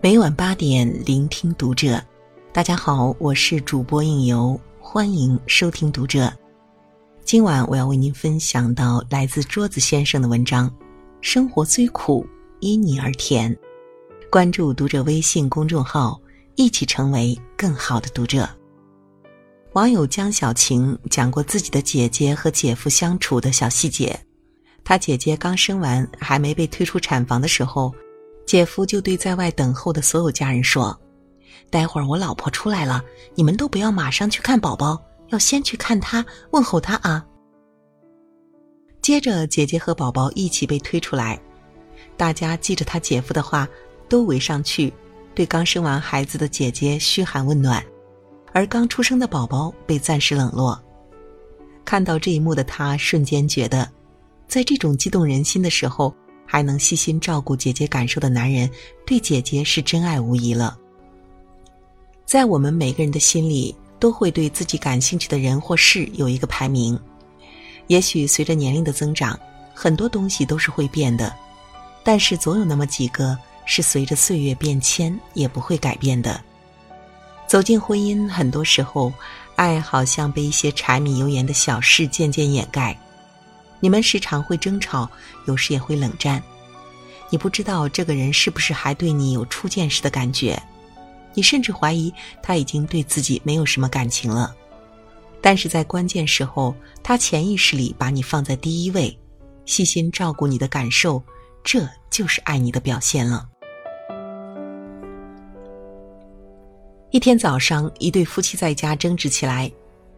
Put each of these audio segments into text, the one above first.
每晚八点，聆听读者。大家好，我是主播应由，欢迎收听读者。今晚我要为您分享到来自桌子先生的文章：生活虽苦，因你而甜。关注读者微信公众号，一起成为更好的读者。网友江小晴讲过自己的姐姐和姐夫相处的小细节。她姐姐刚生完，还没被推出产房的时候。姐夫就对在外等候的所有家人说：“待会儿我老婆出来了，你们都不要马上去看宝宝，要先去看她，问候她啊。”接着，姐姐和宝宝一起被推出来，大家记着他姐夫的话，都围上去，对刚生完孩子的姐姐嘘寒问暖，而刚出生的宝宝被暂时冷落。看到这一幕的他，瞬间觉得，在这种激动人心的时候。还能细心照顾姐姐感受的男人，对姐姐是真爱无疑了。在我们每个人的心里，都会对自己感兴趣的人或事有一个排名。也许随着年龄的增长，很多东西都是会变的，但是总有那么几个是随着岁月变迁也不会改变的。走进婚姻，很多时候，爱好像被一些柴米油盐的小事渐渐掩盖。你们时常会争吵，有时也会冷战。你不知道这个人是不是还对你有初见时的感觉，你甚至怀疑他已经对自己没有什么感情了。但是在关键时候，他潜意识里把你放在第一位，细心照顾你的感受，这就是爱你的表现了。一天早上，一对夫妻在家争执起来，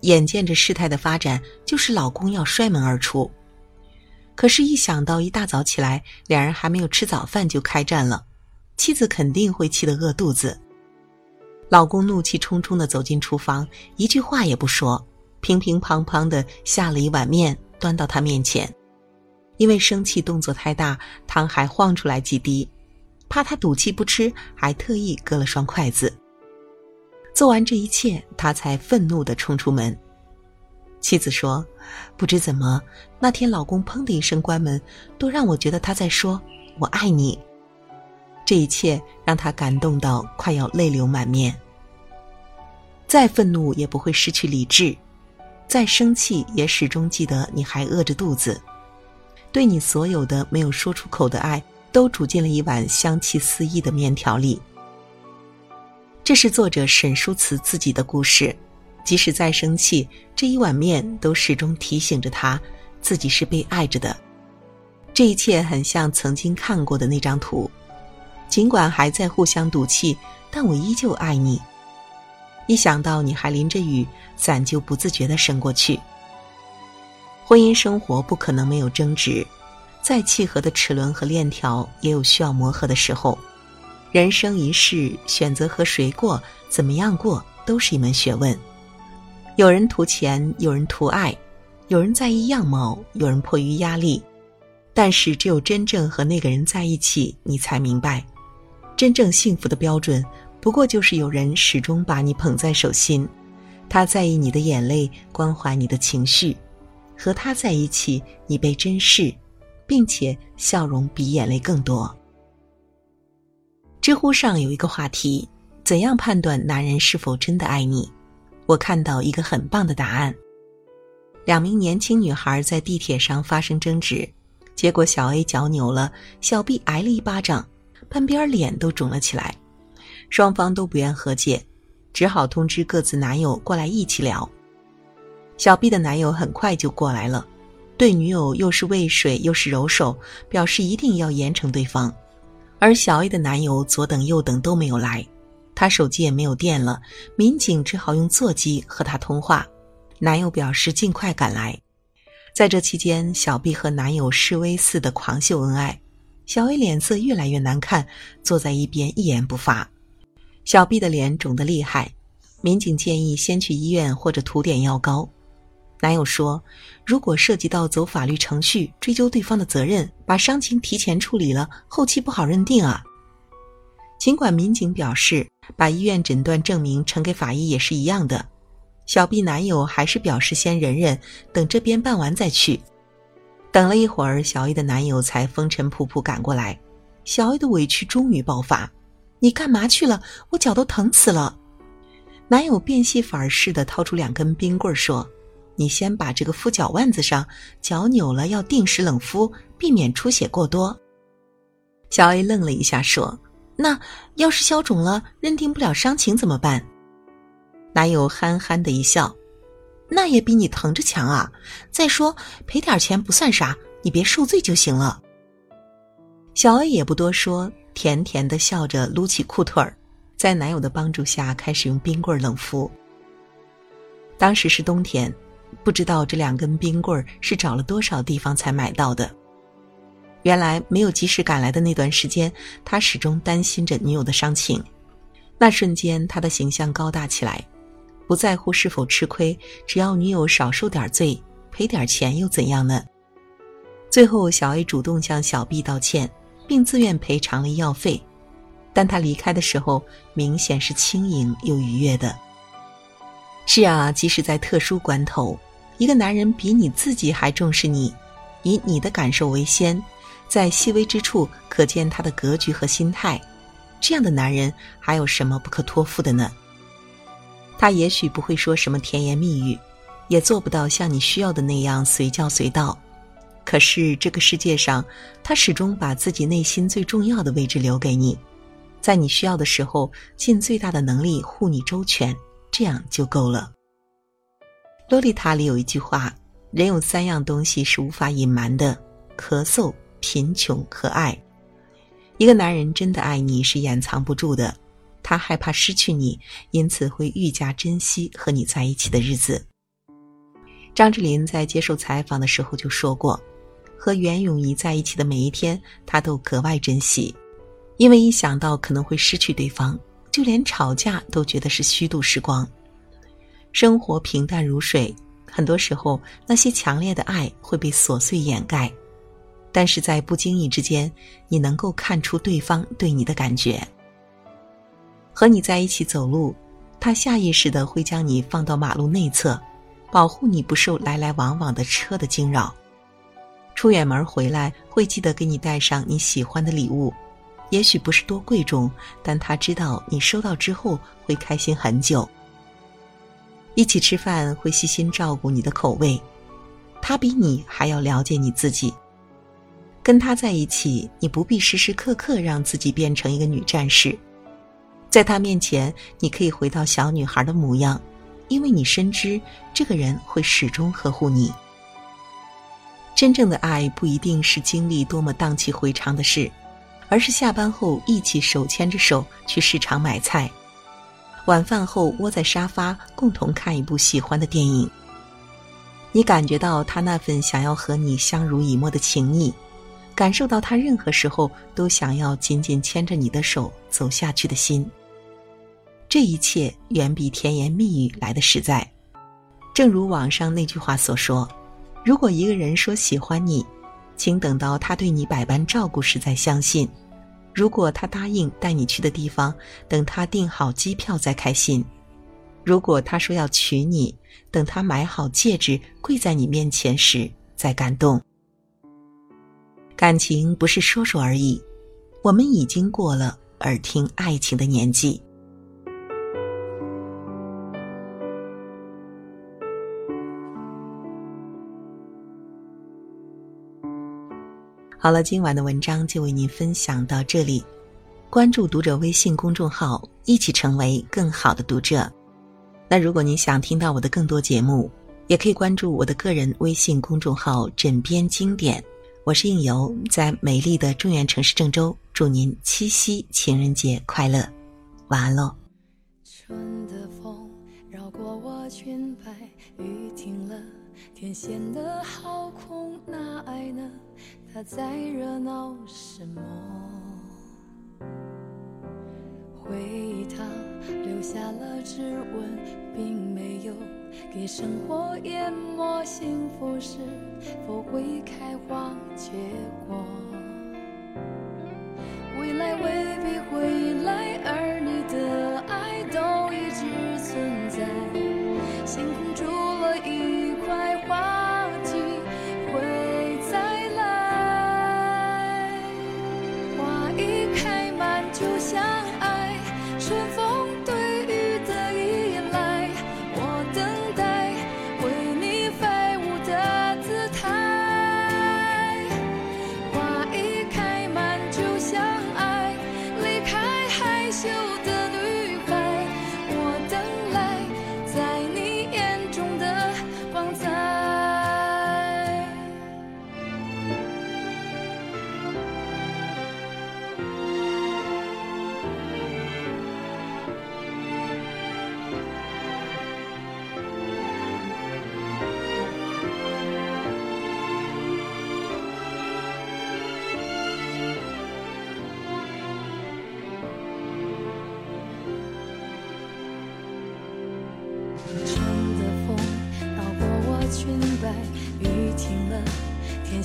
眼见着事态的发展，就是老公要摔门而出。可是，一想到一大早起来，两人还没有吃早饭就开战了，妻子肯定会气得饿肚子。老公怒气冲冲的走进厨房，一句话也不说，乒乒乓乓的下了一碗面端到他面前。因为生气动作太大，汤还晃出来几滴，怕他赌气不吃，还特意搁了双筷子。做完这一切，他才愤怒的冲出门。妻子说：“不知怎么，那天老公砰的一声关门，都让我觉得他在说‘我爱你’。这一切让他感动到快要泪流满面。再愤怒也不会失去理智，再生气也始终记得你还饿着肚子。对你所有的没有说出口的爱，都煮进了一碗香气四溢的面条里。这是作者沈书慈自己的故事。”即使再生气，这一碗面都始终提醒着他，自己是被爱着的。这一切很像曾经看过的那张图，尽管还在互相赌气，但我依旧爱你。一想到你还淋着雨，伞就不自觉地伸过去。婚姻生活不可能没有争执，再契合的齿轮和链条也有需要磨合的时候。人生一世，选择和谁过，怎么样过，都是一门学问。有人图钱，有人图爱，有人在意样貌，有人迫于压力。但是，只有真正和那个人在一起，你才明白，真正幸福的标准，不过就是有人始终把你捧在手心，他在意你的眼泪，关怀你的情绪，和他在一起，你被珍视，并且笑容比眼泪更多。知乎上有一个话题：怎样判断男人是否真的爱你？我看到一个很棒的答案：两名年轻女孩在地铁上发生争执，结果小 A 脚扭了，小 B 挨了一巴掌，半边脸都肿了起来。双方都不愿和解，只好通知各自男友过来一起聊。小 B 的男友很快就过来了，对女友又是喂水又是揉手，表示一定要严惩对方。而小 A 的男友左等右等都没有来。他手机也没有电了，民警只好用座机和他通话。男友表示尽快赶来。在这期间，小 B 和男友示威似的狂秀恩爱，小 A 脸色越来越难看，坐在一边一言不发。小 B 的脸肿得厉害，民警建议先去医院或者涂点药膏。男友说：“如果涉及到走法律程序追究对方的责任，把伤情提前处理了，后期不好认定啊。”尽管民警表示，把医院诊断证明呈给法医也是一样的，小 B 男友还是表示先忍忍，等这边办完再去。等了一会儿，小 A 的男友才风尘仆仆赶过来。小 A 的委屈终于爆发：“你干嘛去了？我脚都疼死了！”男友变戏法似的掏出两根冰棍说：“你先把这个敷脚腕子上，脚扭了要定时冷敷，避免出血过多。”小 A 愣了一下说：“那要是消肿了，认定不了伤情怎么办？”男友憨憨的一笑：“那也比你疼着强啊！再说赔点钱不算啥，你别受罪就行了。”小 A 也不多说，甜甜的笑着撸起裤腿儿，在男友的帮助下开始用冰棍冷敷。当时是冬天，不知道这两根冰棍是找了多少地方才买到的。原来没有及时赶来的那段时间，他始终担心着女友的伤情。那瞬间，他的形象高大起来。不在乎是否吃亏，只要女友少受点罪，赔点钱又怎样呢？最后，小 A 主动向小 B 道歉，并自愿赔偿了医药费，但他离开的时候明显是轻盈又愉悦的。是啊，即使在特殊关头，一个男人比你自己还重视你，以你的感受为先，在细微之处可见他的格局和心态，这样的男人还有什么不可托付的呢？他也许不会说什么甜言蜜语，也做不到像你需要的那样随叫随到。可是这个世界上，他始终把自己内心最重要的位置留给你，在你需要的时候，尽最大的能力护你周全，这样就够了。洛丽塔里有一句话：人有三样东西是无法隐瞒的，咳嗽、贫穷和爱。一个男人真的爱你是掩藏不住的。他害怕失去你，因此会愈加珍惜和你在一起的日子。张智霖在接受采访的时候就说过，和袁咏仪在一起的每一天，他都格外珍惜，因为一想到可能会失去对方，就连吵架都觉得是虚度时光。生活平淡如水，很多时候那些强烈的爱会被琐碎掩盖，但是在不经意之间，你能够看出对方对你的感觉。和你在一起走路，他下意识的会将你放到马路内侧，保护你不受来来往往的车的惊扰。出远门回来，会记得给你带上你喜欢的礼物，也许不是多贵重，但他知道你收到之后会开心很久。一起吃饭会细心照顾你的口味，他比你还要了解你自己。跟他在一起，你不必时时刻刻让自己变成一个女战士。在他面前，你可以回到小女孩的模样，因为你深知这个人会始终呵护你。真正的爱不一定是经历多么荡气回肠的事，而是下班后一起手牵着手去市场买菜，晚饭后窝在沙发共同看一部喜欢的电影。你感觉到他那份想要和你相濡以沫的情谊。感受到他任何时候都想要紧紧牵着你的手走下去的心。这一切远比甜言蜜语来的实在。正如网上那句话所说：“如果一个人说喜欢你，请等到他对你百般照顾时再相信；如果他答应带你去的地方，等他订好机票再开心；如果他说要娶你，等他买好戒指跪在你面前时再感动。”感情不是说说而已，我们已经过了耳听爱情的年纪。好了，今晚的文章就为您分享到这里。关注读者微信公众号，一起成为更好的读者。那如果您想听到我的更多节目，也可以关注我的个人微信公众号“枕边经典”。我是应由，在美丽的中原城市郑州，祝您七夕情人节快乐，晚安喽。春的风绕过我裙摆，雨停了，天显得好空，那爱呢？它在热闹什么？回忆它留下了指纹，并没有给生活淹没。幸福是否会开花结果？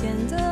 显得